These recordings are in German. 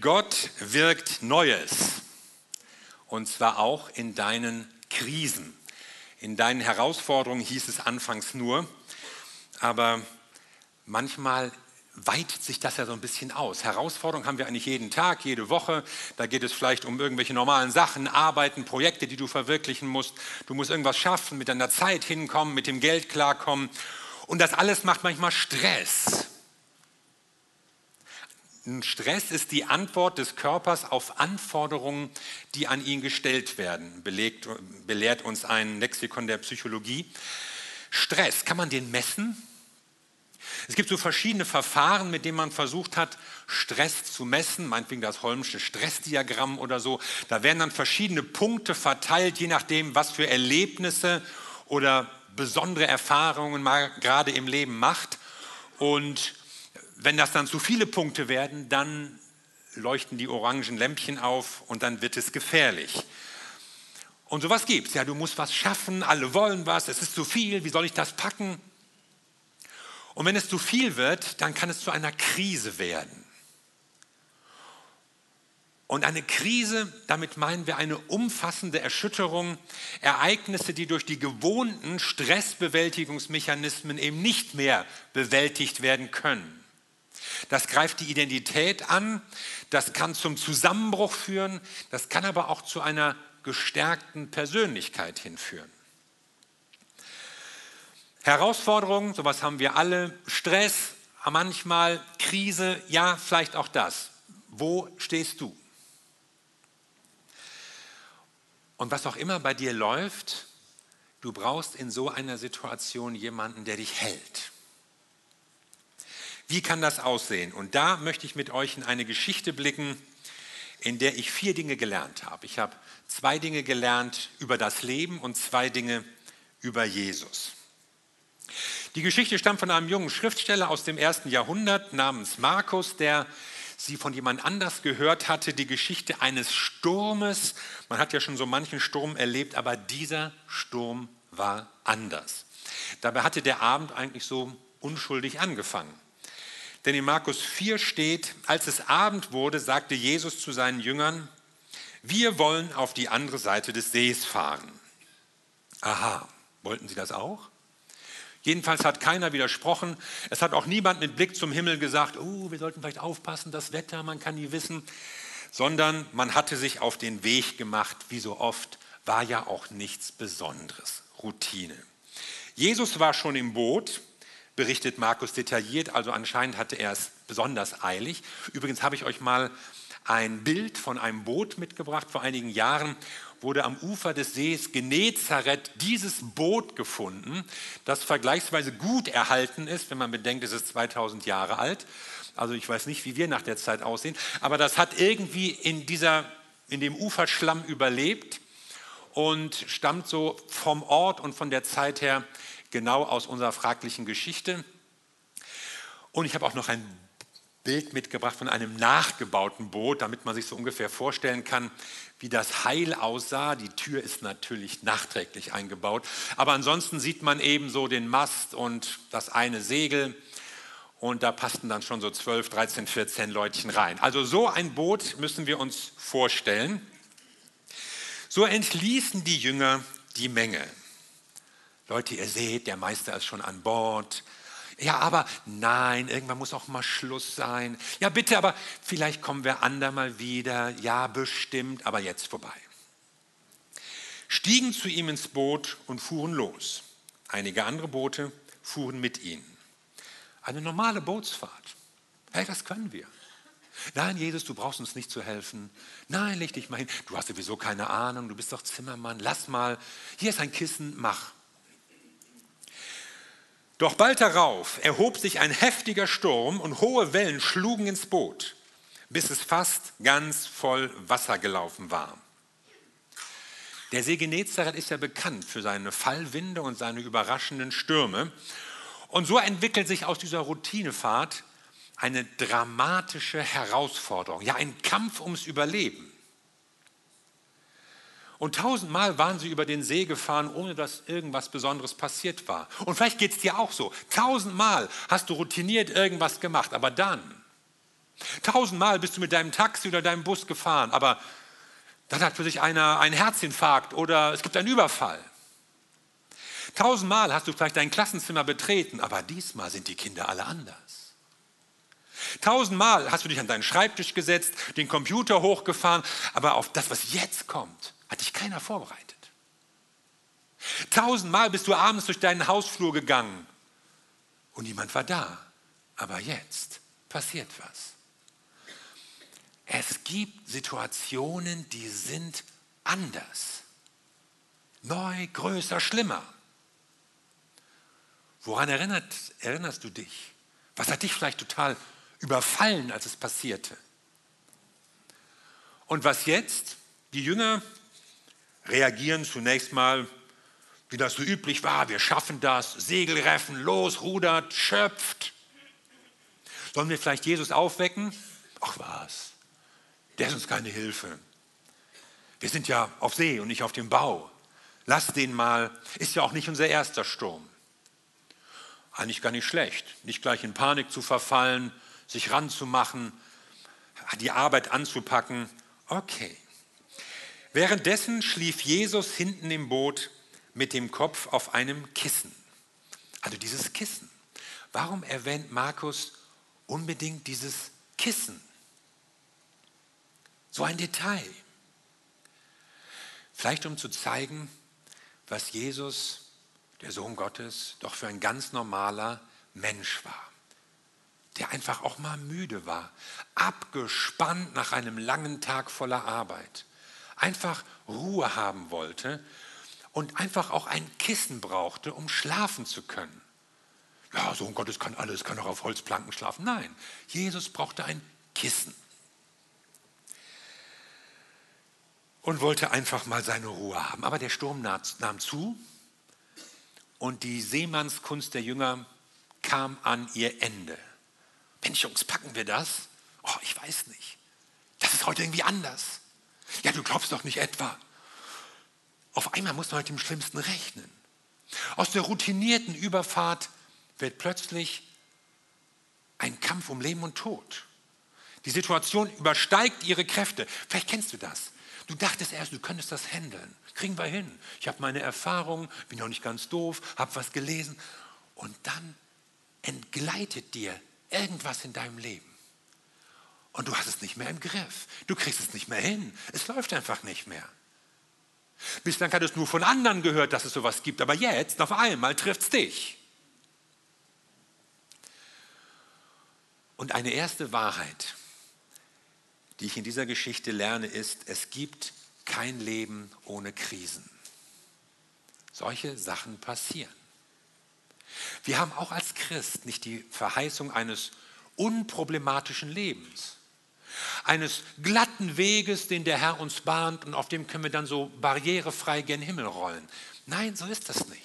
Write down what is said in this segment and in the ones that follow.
Gott wirkt Neues. Und zwar auch in deinen Krisen. In deinen Herausforderungen hieß es anfangs nur, aber manchmal weitet sich das ja so ein bisschen aus. Herausforderungen haben wir eigentlich jeden Tag, jede Woche. Da geht es vielleicht um irgendwelche normalen Sachen, Arbeiten, Projekte, die du verwirklichen musst. Du musst irgendwas schaffen, mit deiner Zeit hinkommen, mit dem Geld klarkommen. Und das alles macht manchmal Stress. Stress ist die Antwort des Körpers auf Anforderungen, die an ihn gestellt werden, belegt, belehrt uns ein Lexikon der Psychologie. Stress, kann man den messen? Es gibt so verschiedene Verfahren, mit denen man versucht hat, Stress zu messen, meinetwegen das Holmsche Stressdiagramm oder so. Da werden dann verschiedene Punkte verteilt, je nachdem, was für Erlebnisse oder besondere Erfahrungen man gerade im Leben macht. Und wenn das dann zu viele Punkte werden, dann leuchten die orangen Lämpchen auf und dann wird es gefährlich. Und sowas gibt es. Ja, du musst was schaffen, alle wollen was, es ist zu viel, wie soll ich das packen? Und wenn es zu viel wird, dann kann es zu einer Krise werden. Und eine Krise, damit meinen wir eine umfassende Erschütterung, Ereignisse, die durch die gewohnten Stressbewältigungsmechanismen eben nicht mehr bewältigt werden können. Das greift die Identität an, das kann zum Zusammenbruch führen, das kann aber auch zu einer gestärkten Persönlichkeit hinführen. Herausforderungen, sowas haben wir alle, Stress, manchmal Krise, ja, vielleicht auch das. Wo stehst du? Und was auch immer bei dir läuft, du brauchst in so einer Situation jemanden, der dich hält. Wie kann das aussehen? Und da möchte ich mit euch in eine Geschichte blicken, in der ich vier Dinge gelernt habe. Ich habe zwei Dinge gelernt über das Leben und zwei Dinge über Jesus. Die Geschichte stammt von einem jungen Schriftsteller aus dem ersten Jahrhundert namens Markus, der sie von jemand anders gehört hatte, die Geschichte eines Sturmes. Man hat ja schon so manchen Sturm erlebt, aber dieser Sturm war anders. Dabei hatte der Abend eigentlich so unschuldig angefangen. Denn in Markus 4 steht, als es Abend wurde, sagte Jesus zu seinen Jüngern, wir wollen auf die andere Seite des Sees fahren. Aha, wollten Sie das auch? Jedenfalls hat keiner widersprochen. Es hat auch niemand mit Blick zum Himmel gesagt, oh, wir sollten vielleicht aufpassen, das Wetter, man kann nie wissen. Sondern man hatte sich auf den Weg gemacht, wie so oft, war ja auch nichts Besonderes, Routine. Jesus war schon im Boot, berichtet Markus detailliert, also anscheinend hatte er es besonders eilig. Übrigens habe ich euch mal ein Bild von einem Boot mitgebracht vor einigen Jahren wurde am Ufer des Sees Genezareth dieses Boot gefunden, das vergleichsweise gut erhalten ist, wenn man bedenkt, es ist 2000 Jahre alt. Also ich weiß nicht, wie wir nach der Zeit aussehen, aber das hat irgendwie in, dieser, in dem Uferschlamm überlebt und stammt so vom Ort und von der Zeit her genau aus unserer fraglichen Geschichte. Und ich habe auch noch ein Bild mitgebracht von einem nachgebauten Boot, damit man sich so ungefähr vorstellen kann, wie das Heil aussah. Die Tür ist natürlich nachträglich eingebaut, aber ansonsten sieht man eben so den Mast und das eine Segel und da passten dann schon so 12, 13, 14 Leutchen rein. Also so ein Boot müssen wir uns vorstellen. So entließen die Jünger die Menge. Leute, ihr seht, der Meister ist schon an Bord. Ja, aber nein, irgendwann muss auch mal Schluss sein. Ja, bitte, aber vielleicht kommen wir andermal wieder. Ja, bestimmt, aber jetzt vorbei. Stiegen zu ihm ins Boot und fuhren los. Einige andere Boote fuhren mit ihnen. Eine normale Bootsfahrt. Hey, das können wir. Nein, Jesus, du brauchst uns nicht zu helfen. Nein, leg dich mal hin. Du hast sowieso keine Ahnung, du bist doch Zimmermann. Lass mal. Hier ist ein Kissen, mach. Doch bald darauf erhob sich ein heftiger Sturm und hohe Wellen schlugen ins Boot, bis es fast ganz voll Wasser gelaufen war. Der See Genezareth ist ja bekannt für seine Fallwinde und seine überraschenden Stürme. Und so entwickelt sich aus dieser Routinefahrt eine dramatische Herausforderung, ja ein Kampf ums Überleben. Und tausendmal waren sie über den See gefahren, ohne dass irgendwas Besonderes passiert war. Und vielleicht geht es dir auch so. Tausendmal hast du routiniert irgendwas gemacht, aber dann, Tausendmal bist du mit deinem Taxi oder deinem Bus gefahren, aber dann hat für sich einer einen Herzinfarkt oder es gibt einen Überfall. Tausendmal hast du vielleicht dein Klassenzimmer betreten, aber diesmal sind die Kinder alle anders. Tausendmal hast du dich an deinen Schreibtisch gesetzt, den Computer hochgefahren, aber auf das, was jetzt kommt, hat dich keiner vorbereitet. Tausendmal bist du abends durch deinen Hausflur gegangen und niemand war da. Aber jetzt passiert was. Es gibt Situationen, die sind anders. Neu, größer, schlimmer. Woran erinnert, erinnerst du dich? Was hat dich vielleicht total überfallen, als es passierte? Und was jetzt? Die Jünger reagieren zunächst mal, wie das so üblich war, wir schaffen das, Segelreffen, los, rudert, schöpft. Sollen wir vielleicht Jesus aufwecken? Ach was, der ist uns keine Hilfe. Wir sind ja auf See und nicht auf dem Bau. Lass den mal, ist ja auch nicht unser erster Sturm. Eigentlich gar nicht schlecht, nicht gleich in Panik zu verfallen, sich ranzumachen, die Arbeit anzupacken. Okay. Währenddessen schlief Jesus hinten im Boot mit dem Kopf auf einem Kissen. Also dieses Kissen. Warum erwähnt Markus unbedingt dieses Kissen? So ein Detail. Vielleicht um zu zeigen, was Jesus, der Sohn Gottes, doch für ein ganz normaler Mensch war. Der einfach auch mal müde war, abgespannt nach einem langen Tag voller Arbeit, einfach Ruhe haben wollte und einfach auch ein Kissen brauchte, um schlafen zu können. Ja, Sohn Gottes kann alles, kann auch auf Holzplanken schlafen. Nein, Jesus brauchte ein Kissen. und wollte einfach mal seine Ruhe haben. Aber der Sturm nahm zu und die Seemannskunst der Jünger kam an ihr Ende. Mensch, Jungs, packen wir das? Oh, ich weiß nicht. Das ist heute irgendwie anders. Ja, du glaubst doch nicht etwa. Auf einmal muss man mit dem Schlimmsten rechnen. Aus der routinierten Überfahrt wird plötzlich ein Kampf um Leben und Tod. Die Situation übersteigt ihre Kräfte. Vielleicht kennst du das. Du dachtest erst, du könntest das handeln. Kriegen wir hin. Ich habe meine Erfahrungen, bin auch nicht ganz doof, habe was gelesen. Und dann entgleitet dir irgendwas in deinem Leben. Und du hast es nicht mehr im Griff. Du kriegst es nicht mehr hin. Es läuft einfach nicht mehr. Bislang hattest du nur von anderen gehört, dass es sowas gibt, aber jetzt auf einmal trifft es dich. Und eine erste Wahrheit, die ich in dieser Geschichte lerne, ist, es gibt kein Leben ohne Krisen. Solche Sachen passieren. Wir haben auch als Christ nicht die Verheißung eines unproblematischen Lebens, eines glatten Weges, den der Herr uns bahnt und auf dem können wir dann so barrierefrei gen Himmel rollen. Nein, so ist das nicht.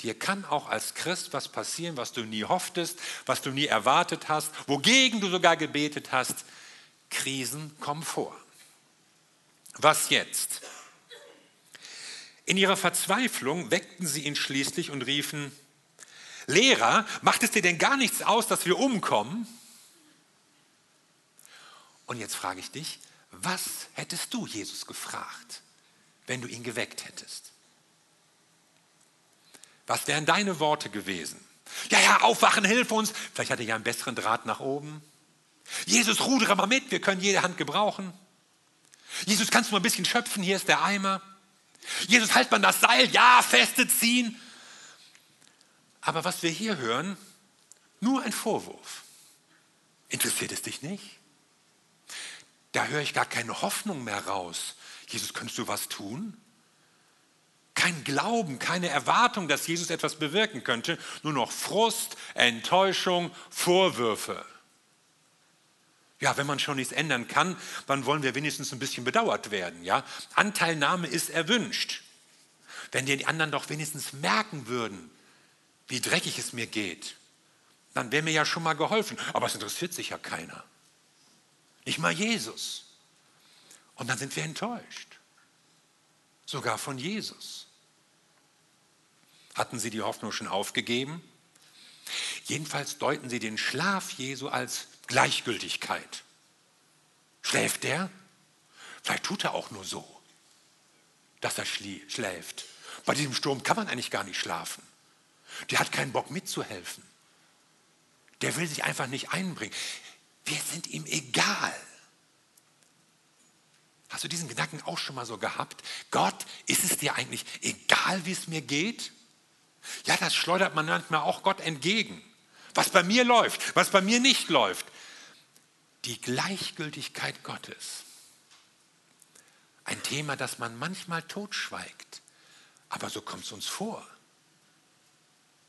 Dir kann auch als Christ was passieren, was du nie hofftest, was du nie erwartet hast, wogegen du sogar gebetet hast. Krisen kommen vor. Was jetzt? In ihrer Verzweiflung weckten sie ihn schließlich und riefen, Lehrer, macht es dir denn gar nichts aus, dass wir umkommen? Und jetzt frage ich dich, was hättest du Jesus gefragt, wenn du ihn geweckt hättest? Was wären deine Worte gewesen? Ja, ja, aufwachen, hilf uns. Vielleicht hat er ja einen besseren Draht nach oben. Jesus, rudere mal mit, wir können jede Hand gebrauchen. Jesus, kannst du mal ein bisschen schöpfen, hier ist der Eimer. Jesus, halt man das Seil, ja, feste ziehen. Aber was wir hier hören, nur ein Vorwurf. Interessiert es dich nicht? Da höre ich gar keine Hoffnung mehr raus. Jesus, könntest du was tun? Kein Glauben, keine Erwartung, dass Jesus etwas bewirken könnte, nur noch Frust, Enttäuschung, Vorwürfe. Ja, wenn man schon nichts ändern kann, dann wollen wir wenigstens ein bisschen bedauert werden. Ja? Anteilnahme ist erwünscht. Wenn die anderen doch wenigstens merken würden, wie dreckig es mir geht, dann wäre mir ja schon mal geholfen. Aber es interessiert sich ja keiner. Nicht mal Jesus. Und dann sind wir enttäuscht. Sogar von Jesus. Hatten sie die Hoffnung schon aufgegeben? Jedenfalls deuten sie den Schlaf Jesu als Gleichgültigkeit. Schläft der? Vielleicht tut er auch nur so, dass er schläft. Bei diesem Sturm kann man eigentlich gar nicht schlafen. Der hat keinen Bock mitzuhelfen. Der will sich einfach nicht einbringen. Wir sind ihm egal. Hast du diesen Gedanken auch schon mal so gehabt? Gott, ist es dir eigentlich egal, wie es mir geht? Ja, das schleudert man manchmal auch Gott entgegen. Was bei mir läuft, was bei mir nicht läuft. Die Gleichgültigkeit Gottes. Ein Thema, das man manchmal totschweigt. Aber so kommt es uns vor,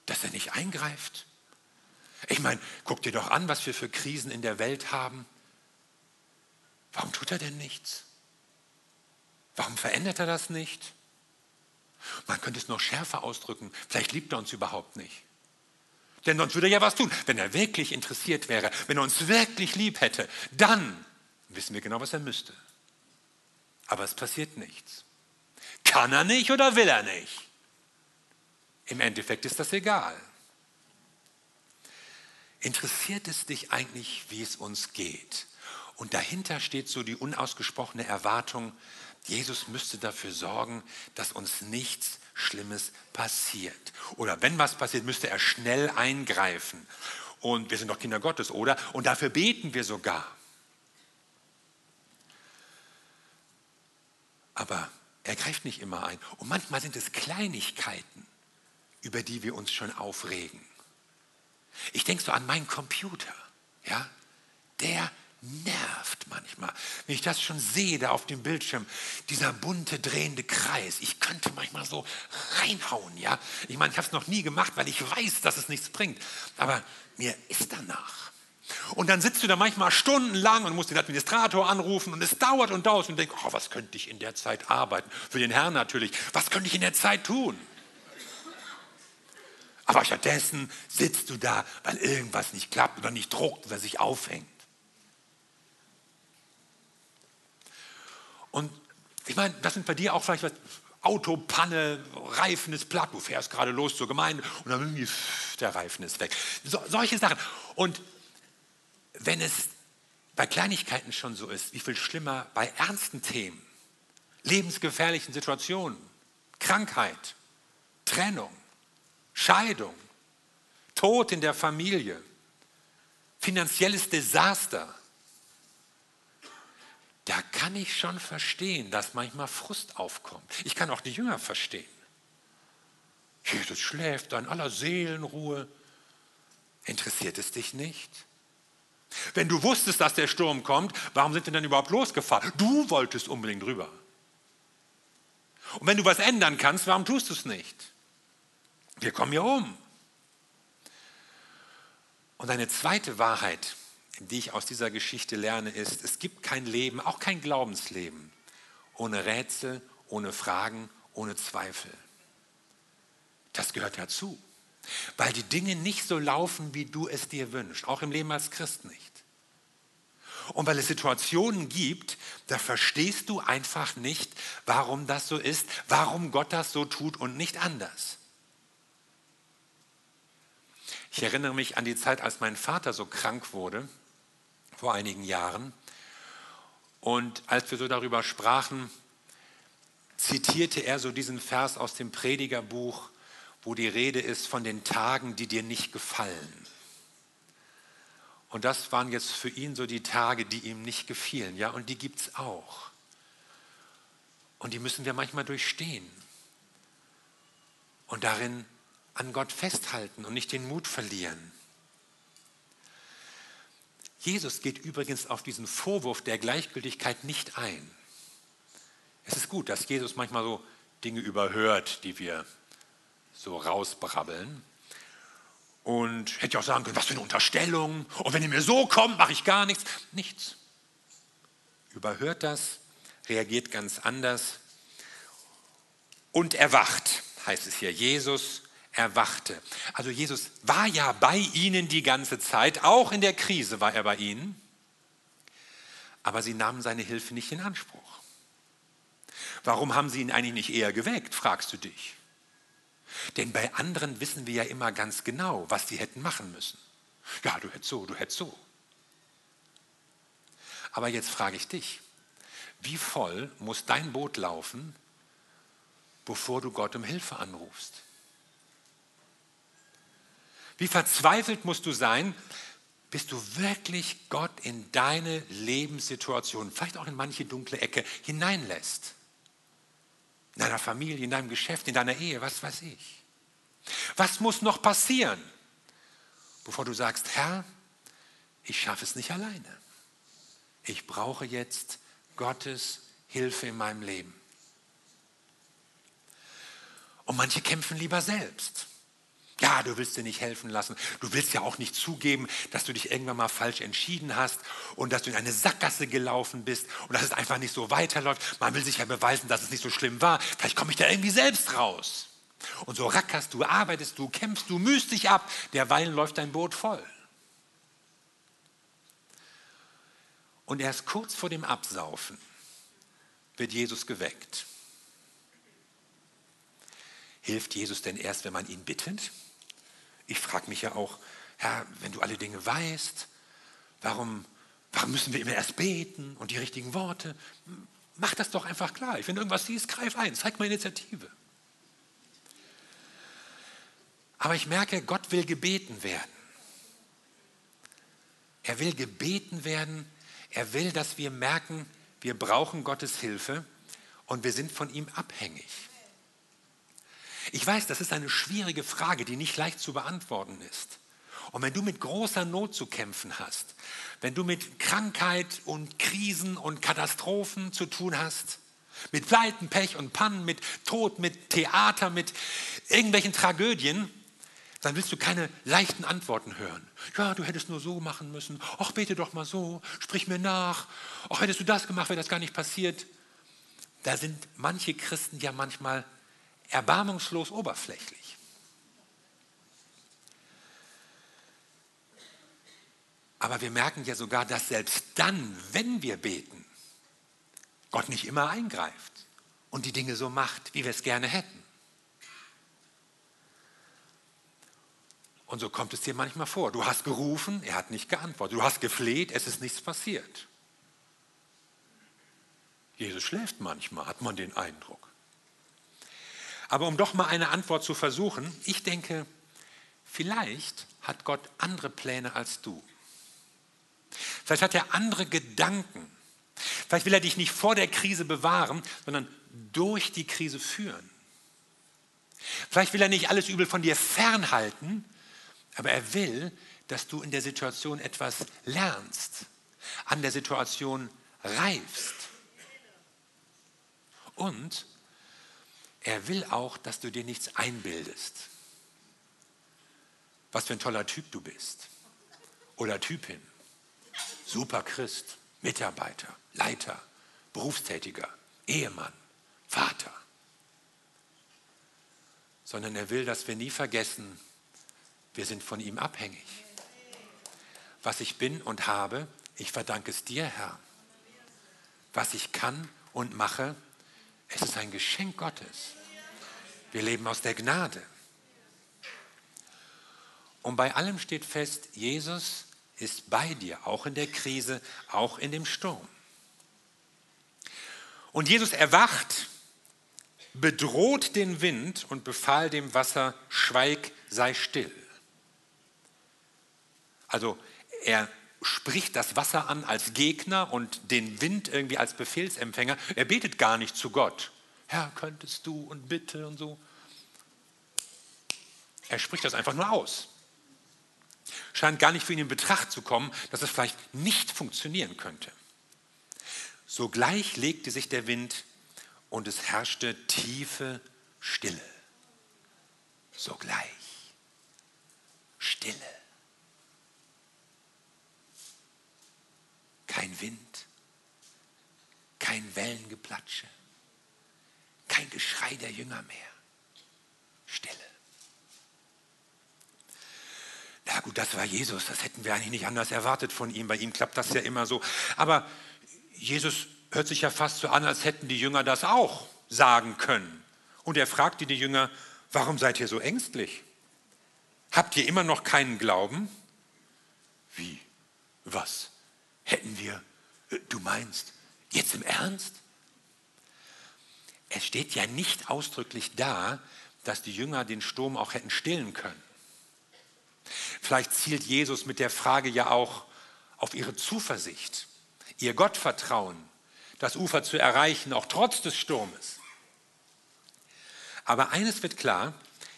dass er nicht eingreift. Ich meine, guck dir doch an, was wir für Krisen in der Welt haben. Warum tut er denn nichts? Warum verändert er das nicht? Man könnte es noch schärfer ausdrücken. Vielleicht liebt er uns überhaupt nicht. Denn sonst würde er ja was tun. Wenn er wirklich interessiert wäre, wenn er uns wirklich lieb hätte, dann wissen wir genau, was er müsste. Aber es passiert nichts. Kann er nicht oder will er nicht? Im Endeffekt ist das egal. Interessiert es dich eigentlich, wie es uns geht? Und dahinter steht so die unausgesprochene Erwartung, Jesus müsste dafür sorgen, dass uns nichts Schlimmes passiert. Oder wenn was passiert, müsste er schnell eingreifen. Und wir sind doch Kinder Gottes, oder? Und dafür beten wir sogar. Aber er greift nicht immer ein. Und manchmal sind es Kleinigkeiten, über die wir uns schon aufregen. Ich denke so an meinen Computer. Ja? Der nervt manchmal. Wenn ich das schon sehe, da auf dem Bildschirm, dieser bunte drehende Kreis, ich könnte manchmal so reinhauen, ja. Ich meine, ich habe es noch nie gemacht, weil ich weiß, dass es nichts bringt. Aber mir ist danach. Und dann sitzt du da manchmal stundenlang und musst den Administrator anrufen und es dauert und dauert und denkst, oh, was könnte ich in der Zeit arbeiten? Für den Herrn natürlich. Was könnte ich in der Zeit tun? Aber stattdessen sitzt du da, weil irgendwas nicht klappt oder nicht druckt oder sich aufhängt. Und ich meine, das sind bei dir auch vielleicht was, Autopanne, Reifen ist platt, du fährst gerade los zur Gemeinde und dann der Reifen ist weg. So, solche Sachen. Und wenn es bei Kleinigkeiten schon so ist, wie viel schlimmer bei ernsten Themen, lebensgefährlichen Situationen, Krankheit, Trennung, Scheidung, Tod in der Familie, finanzielles Desaster, da kann ich schon verstehen, dass manchmal Frust aufkommt. Ich kann auch die Jünger verstehen. Jesus schläft in aller Seelenruhe. Interessiert es dich nicht? Wenn du wusstest, dass der Sturm kommt, warum sind wir dann überhaupt losgefahren? Du wolltest unbedingt rüber. Und wenn du was ändern kannst, warum tust du es nicht? Wir kommen hier um. Und eine zweite Wahrheit, die ich aus dieser Geschichte lerne, ist, es gibt kein Leben, auch kein Glaubensleben, ohne Rätsel, ohne Fragen, ohne Zweifel. Das gehört dazu, weil die Dinge nicht so laufen, wie du es dir wünschst, auch im Leben als Christ nicht. Und weil es Situationen gibt, da verstehst du einfach nicht, warum das so ist, warum Gott das so tut und nicht anders. Ich erinnere mich an die Zeit, als mein Vater so krank wurde vor einigen Jahren. Und als wir so darüber sprachen, zitierte er so diesen Vers aus dem Predigerbuch, wo die Rede ist von den Tagen, die dir nicht gefallen. Und das waren jetzt für ihn so die Tage, die ihm nicht gefielen. Ja, und die gibt es auch. Und die müssen wir manchmal durchstehen. Und darin an Gott festhalten und nicht den Mut verlieren. Jesus geht übrigens auf diesen Vorwurf der Gleichgültigkeit nicht ein. Es ist gut, dass Jesus manchmal so Dinge überhört, die wir so rausbrabbeln. Und hätte auch sagen können, was für eine Unterstellung. Und wenn ihr mir so kommt, mache ich gar nichts. Nichts. Überhört das, reagiert ganz anders und erwacht, heißt es hier. Jesus erwachte. Also Jesus war ja bei ihnen die ganze Zeit, auch in der Krise war er bei ihnen, aber sie nahmen seine Hilfe nicht in Anspruch. Warum haben sie ihn eigentlich nicht eher geweckt, fragst du dich. Denn bei anderen wissen wir ja immer ganz genau, was sie hätten machen müssen. Ja, du hättest so, du hättest so. Aber jetzt frage ich dich, wie voll muss dein Boot laufen, bevor du Gott um Hilfe anrufst? Wie verzweifelt musst du sein, bis du wirklich Gott in deine Lebenssituation, vielleicht auch in manche dunkle Ecke hineinlässt? In deiner Familie, in deinem Geschäft, in deiner Ehe, was weiß ich. Was muss noch passieren, bevor du sagst, Herr, ich schaffe es nicht alleine. Ich brauche jetzt Gottes Hilfe in meinem Leben. Und manche kämpfen lieber selbst. Ja, du willst dir nicht helfen lassen. Du willst ja auch nicht zugeben, dass du dich irgendwann mal falsch entschieden hast und dass du in eine Sackgasse gelaufen bist und dass es einfach nicht so weiterläuft. Man will sich ja beweisen, dass es nicht so schlimm war. Vielleicht komme ich da irgendwie selbst raus. Und so rackerst du, arbeitest du, kämpfst du, mühst dich ab. Derweil läuft dein Boot voll. Und erst kurz vor dem Absaufen wird Jesus geweckt. Hilft Jesus denn erst, wenn man ihn bittet? Ich frage mich ja auch, Herr, wenn du alle Dinge weißt, warum, warum müssen wir immer erst beten und die richtigen Worte? Mach das doch einfach klar. Wenn du irgendwas siehst, greif ein, zeig mal Initiative. Aber ich merke, Gott will gebeten werden. Er will gebeten werden. Er will, dass wir merken, wir brauchen Gottes Hilfe und wir sind von ihm abhängig. Ich weiß, das ist eine schwierige Frage, die nicht leicht zu beantworten ist. Und wenn du mit großer Not zu kämpfen hast, wenn du mit Krankheit und Krisen und Katastrophen zu tun hast, mit Pleiten, Pech und Pannen, mit Tod, mit Theater, mit irgendwelchen Tragödien, dann willst du keine leichten Antworten hören. Ja, du hättest nur so machen müssen. Ach, bete doch mal so, sprich mir nach. Ach, hättest du das gemacht, wäre das gar nicht passiert. Da sind manche Christen ja manchmal erbarmungslos oberflächlich. Aber wir merken ja sogar, dass selbst dann, wenn wir beten, Gott nicht immer eingreift und die Dinge so macht, wie wir es gerne hätten. Und so kommt es dir manchmal vor. Du hast gerufen, er hat nicht geantwortet. Du hast gefleht, es ist nichts passiert. Jesus schläft manchmal, hat man den Eindruck. Aber um doch mal eine Antwort zu versuchen, ich denke, vielleicht hat Gott andere Pläne als du. Vielleicht hat er andere Gedanken. Vielleicht will er dich nicht vor der Krise bewahren, sondern durch die Krise führen. Vielleicht will er nicht alles Übel von dir fernhalten, aber er will, dass du in der Situation etwas lernst, an der Situation reifst. Und er will auch, dass du dir nichts einbildest. Was für ein toller Typ du bist. Oder Typin. Super Christ, Mitarbeiter, Leiter, Berufstätiger, Ehemann, Vater. Sondern er will, dass wir nie vergessen, wir sind von ihm abhängig. Was ich bin und habe, ich verdanke es dir, Herr. Was ich kann und mache, es ist ein Geschenk Gottes. Wir leben aus der Gnade. Und bei allem steht fest, Jesus ist bei dir, auch in der Krise, auch in dem Sturm. Und Jesus erwacht, bedroht den Wind und befahl dem Wasser, schweig, sei still. Also er spricht das Wasser an als Gegner und den Wind irgendwie als Befehlsempfänger. Er betet gar nicht zu Gott. Herr, könntest du und bitte und so. Er spricht das einfach nur aus. Scheint gar nicht für ihn in Betracht zu kommen, dass es vielleicht nicht funktionieren könnte. Sogleich legte sich der Wind und es herrschte tiefe Stille. Sogleich. Stille. Kein Wind, kein Wellengeplatsche, kein Geschrei der Jünger mehr. Stille. Na gut, das war Jesus, das hätten wir eigentlich nicht anders erwartet von ihm. Bei ihm klappt das ja immer so. Aber Jesus hört sich ja fast so an, als hätten die Jünger das auch sagen können. Und er fragte die Jünger, warum seid ihr so ängstlich? Habt ihr immer noch keinen Glauben? Wie? Was? Hätten wir Du meinst, jetzt im Ernst? Es steht ja nicht ausdrücklich da, dass die Jünger den Sturm auch hätten stillen können. Vielleicht zielt Jesus mit der Frage ja auch auf ihre Zuversicht, ihr Gottvertrauen, das Ufer zu erreichen, auch trotz des Sturmes. Aber eines wird klar,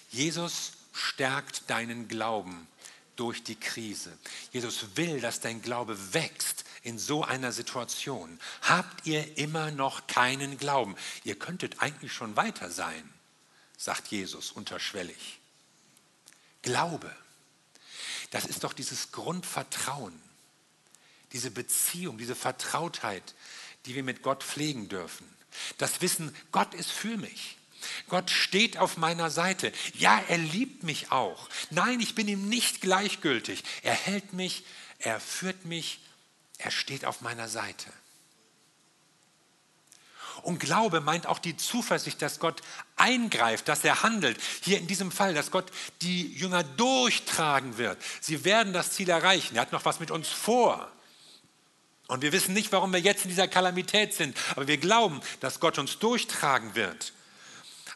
Jesus stärkt deinen Glauben durch die Krise. Jesus will, dass dein Glaube wächst in so einer Situation. Habt ihr immer noch keinen Glauben? Ihr könntet eigentlich schon weiter sein, sagt Jesus unterschwellig. Glaube, das ist doch dieses Grundvertrauen, diese Beziehung, diese Vertrautheit, die wir mit Gott pflegen dürfen. Das Wissen, Gott ist für mich. Gott steht auf meiner Seite. Ja, er liebt mich auch. Nein, ich bin ihm nicht gleichgültig. Er hält mich, er führt mich, er steht auf meiner Seite. Und Glaube meint auch die Zuversicht, dass Gott eingreift, dass er handelt. Hier in diesem Fall, dass Gott die Jünger durchtragen wird. Sie werden das Ziel erreichen. Er hat noch was mit uns vor. Und wir wissen nicht, warum wir jetzt in dieser Kalamität sind, aber wir glauben, dass Gott uns durchtragen wird.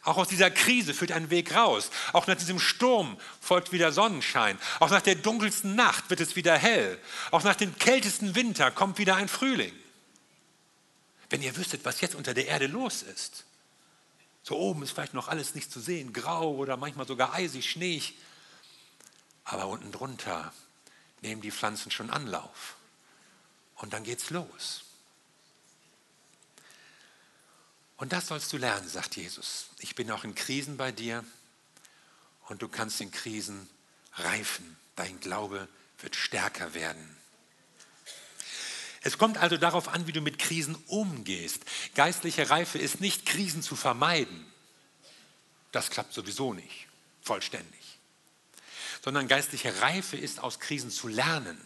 Auch aus dieser Krise führt ein Weg raus. Auch nach diesem Sturm folgt wieder Sonnenschein. Auch nach der dunkelsten Nacht wird es wieder hell. Auch nach dem kältesten Winter kommt wieder ein Frühling. Wenn ihr wüsstet, was jetzt unter der Erde los ist. So oben ist vielleicht noch alles nicht zu sehen, grau oder manchmal sogar eisig, schneeig. Aber unten drunter nehmen die Pflanzen schon Anlauf. Und dann geht's los. Und das sollst du lernen, sagt Jesus. Ich bin auch in Krisen bei dir und du kannst in Krisen reifen. Dein Glaube wird stärker werden. Es kommt also darauf an, wie du mit Krisen umgehst. Geistliche Reife ist nicht, Krisen zu vermeiden. Das klappt sowieso nicht, vollständig. Sondern geistliche Reife ist, aus Krisen zu lernen.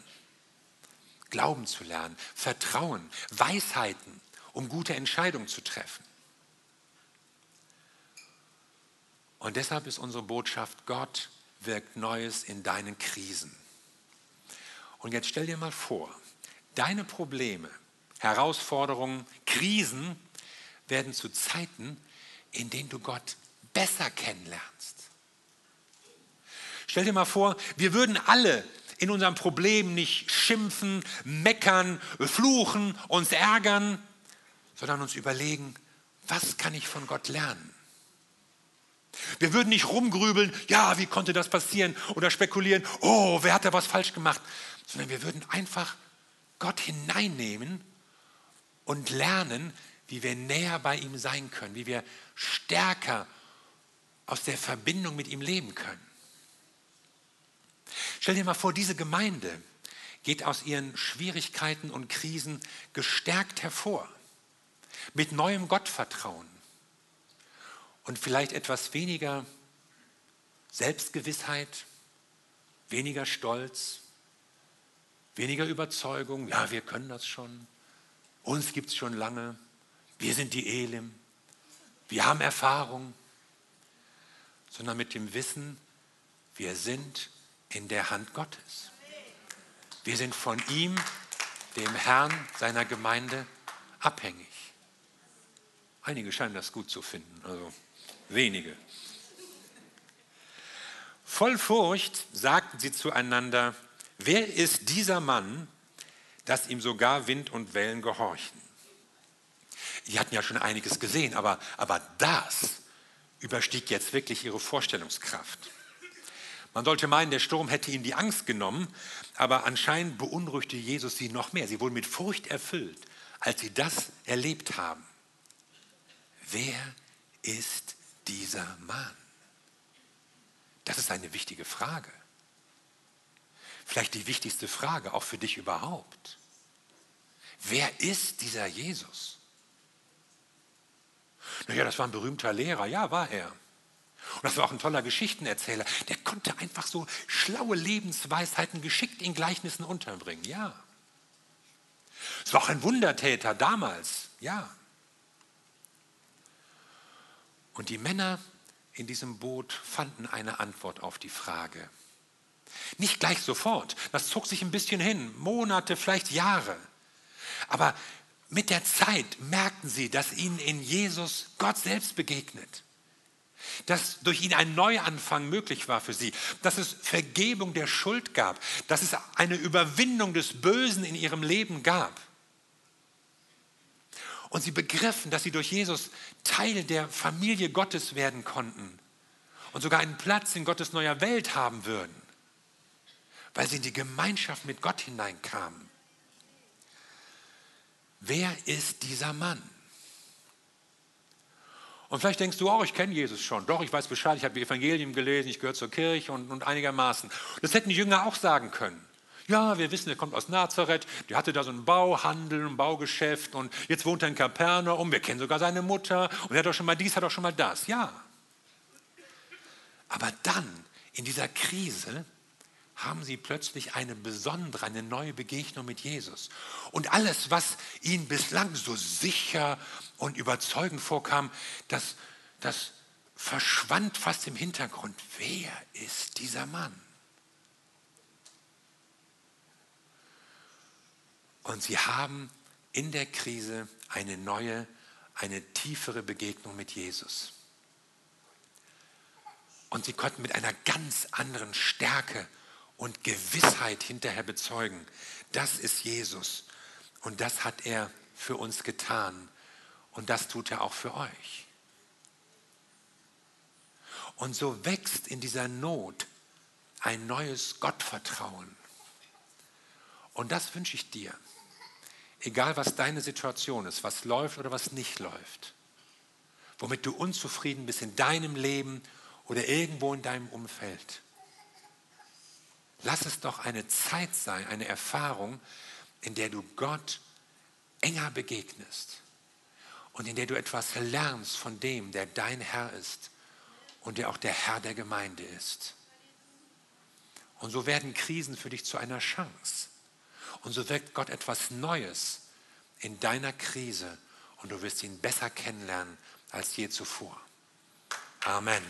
Glauben zu lernen, Vertrauen, Weisheiten, um gute Entscheidungen zu treffen. Und deshalb ist unsere Botschaft, Gott wirkt Neues in deinen Krisen. Und jetzt stell dir mal vor, deine Probleme, Herausforderungen, Krisen werden zu Zeiten, in denen du Gott besser kennenlernst. Stell dir mal vor, wir würden alle in unserem Problem nicht schimpfen, meckern, fluchen, uns ärgern, sondern uns überlegen, was kann ich von Gott lernen? Wir würden nicht rumgrübeln, ja, wie konnte das passieren? Oder spekulieren, oh, wer hat da was falsch gemacht? Sondern wir würden einfach Gott hineinnehmen und lernen, wie wir näher bei ihm sein können, wie wir stärker aus der Verbindung mit ihm leben können. Stell dir mal vor, diese Gemeinde geht aus ihren Schwierigkeiten und Krisen gestärkt hervor, mit neuem Gottvertrauen, und vielleicht etwas weniger Selbstgewissheit, weniger Stolz, weniger Überzeugung, ja, wir können das schon, uns gibt es schon lange, wir sind die Elim, wir haben Erfahrung, sondern mit dem Wissen, wir sind in der Hand Gottes. Wir sind von ihm, dem Herrn seiner Gemeinde, abhängig. Einige scheinen das gut zu finden. Also wenige. Voll Furcht sagten sie zueinander, wer ist dieser Mann, dass ihm sogar Wind und Wellen gehorchen? Die hatten ja schon einiges gesehen, aber, aber das überstieg jetzt wirklich ihre Vorstellungskraft. Man sollte meinen, der Sturm hätte ihnen die Angst genommen, aber anscheinend beunruhigte Jesus sie noch mehr. Sie wurden mit Furcht erfüllt, als sie das erlebt haben. Wer ist dieser Mann? Das ist eine wichtige Frage. Vielleicht die wichtigste Frage auch für dich überhaupt. Wer ist dieser Jesus? Naja, das war ein berühmter Lehrer, ja, war er. Und das war auch ein toller Geschichtenerzähler. Der konnte einfach so schlaue Lebensweisheiten geschickt in Gleichnissen unterbringen, ja. Es war auch ein Wundertäter damals, ja. Und die Männer in diesem Boot fanden eine Antwort auf die Frage. Nicht gleich sofort, das zog sich ein bisschen hin, Monate, vielleicht Jahre. Aber mit der Zeit merkten sie, dass ihnen in Jesus Gott selbst begegnet. Dass durch ihn ein Neuanfang möglich war für sie. Dass es Vergebung der Schuld gab. Dass es eine Überwindung des Bösen in ihrem Leben gab. Und sie begriffen, dass sie durch Jesus Teil der Familie Gottes werden konnten und sogar einen Platz in Gottes neuer Welt haben würden, weil sie in die Gemeinschaft mit Gott hineinkamen. Wer ist dieser Mann? Und vielleicht denkst du, oh, ich kenne Jesus schon. Doch, ich weiß Bescheid, ich habe die Evangelien gelesen, ich gehöre zur Kirche und, und einigermaßen. Das hätten die Jünger auch sagen können. Ja, wir wissen, er kommt aus Nazareth, der hatte da so einen Bauhandel, ein Baugeschäft und jetzt wohnt er in Kapernaum, wir kennen sogar seine Mutter und er hat doch schon mal dies, hat auch schon mal das. Ja. Aber dann, in dieser Krise, haben sie plötzlich eine besondere, eine neue Begegnung mit Jesus. Und alles, was ihnen bislang so sicher und überzeugend vorkam, das, das verschwand fast im Hintergrund. Wer ist dieser Mann? Und sie haben in der Krise eine neue, eine tiefere Begegnung mit Jesus. Und sie konnten mit einer ganz anderen Stärke und Gewissheit hinterher bezeugen, das ist Jesus und das hat er für uns getan und das tut er auch für euch. Und so wächst in dieser Not ein neues Gottvertrauen. Und das wünsche ich dir. Egal was deine Situation ist, was läuft oder was nicht läuft, womit du unzufrieden bist in deinem Leben oder irgendwo in deinem Umfeld. Lass es doch eine Zeit sein, eine Erfahrung, in der du Gott enger begegnest und in der du etwas lernst von dem, der dein Herr ist und der auch der Herr der Gemeinde ist. Und so werden Krisen für dich zu einer Chance. Und so wirkt Gott etwas Neues in deiner Krise und du wirst ihn besser kennenlernen als je zuvor. Amen.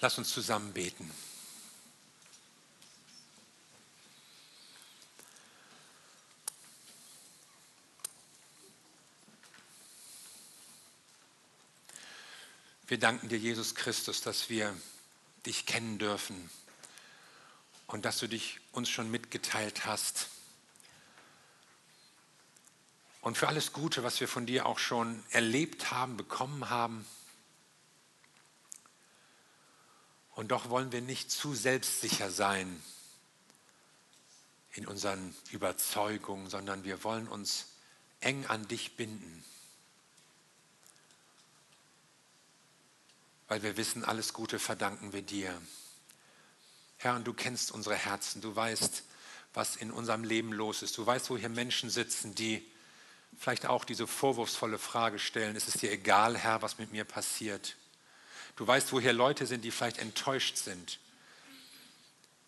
Lass uns zusammen beten. Wir danken dir, Jesus Christus, dass wir dich kennen dürfen und dass du dich uns schon mitgeteilt hast. Und für alles Gute, was wir von dir auch schon erlebt haben, bekommen haben. Und doch wollen wir nicht zu selbstsicher sein in unseren Überzeugungen, sondern wir wollen uns eng an dich binden. Weil wir wissen, alles Gute verdanken wir dir. Herr, und du kennst unsere Herzen, du weißt, was in unserem Leben los ist. Du weißt, wo hier Menschen sitzen, die vielleicht auch diese vorwurfsvolle Frage stellen, ist es dir egal, Herr, was mit mir passiert? Du weißt, wo hier Leute sind, die vielleicht enttäuscht sind,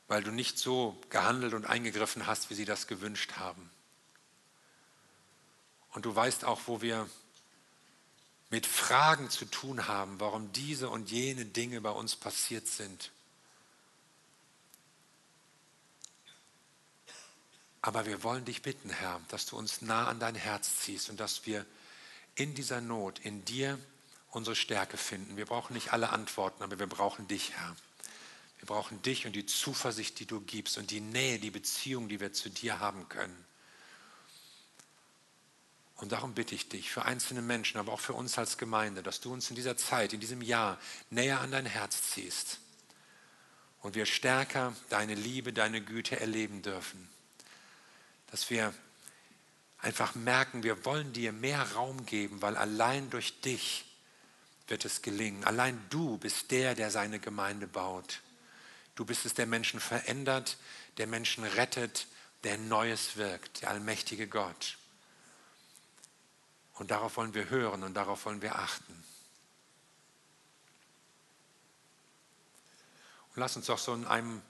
weil du nicht so gehandelt und eingegriffen hast, wie sie das gewünscht haben. Und du weißt auch, wo wir mit Fragen zu tun haben, warum diese und jene Dinge bei uns passiert sind. Aber wir wollen dich bitten, Herr, dass du uns nah an dein Herz ziehst und dass wir in dieser Not, in dir unsere Stärke finden. Wir brauchen nicht alle Antworten, aber wir brauchen dich, Herr. Wir brauchen dich und die Zuversicht, die du gibst und die Nähe, die Beziehung, die wir zu dir haben können. Und darum bitte ich dich für einzelne Menschen, aber auch für uns als Gemeinde, dass du uns in dieser Zeit, in diesem Jahr näher an dein Herz ziehst und wir stärker deine Liebe, deine Güte erleben dürfen. Dass wir einfach merken, wir wollen dir mehr Raum geben, weil allein durch dich wird es gelingen. Allein du bist der, der seine Gemeinde baut. Du bist es, der Menschen verändert, der Menschen rettet, der Neues wirkt, der allmächtige Gott. Und darauf wollen wir hören und darauf wollen wir achten. Und lass uns doch so in einem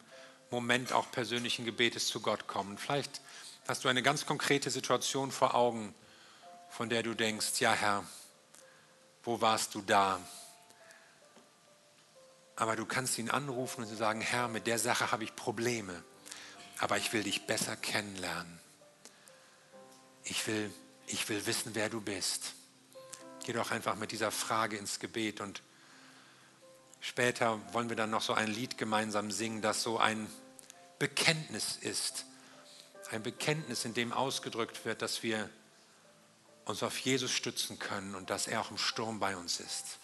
Moment auch persönlichen Gebetes zu Gott kommen. Vielleicht hast du eine ganz konkrete Situation vor Augen, von der du denkst, ja Herr, wo warst du da? Aber du kannst ihn anrufen und sagen, Herr, mit der Sache habe ich Probleme, aber ich will dich besser kennenlernen. Ich will, ich will wissen, wer du bist. Geh doch einfach mit dieser Frage ins Gebet und später wollen wir dann noch so ein Lied gemeinsam singen, das so ein Bekenntnis ist. Ein Bekenntnis, in dem ausgedrückt wird, dass wir uns auf Jesus stützen können und dass er auch im Sturm bei uns ist.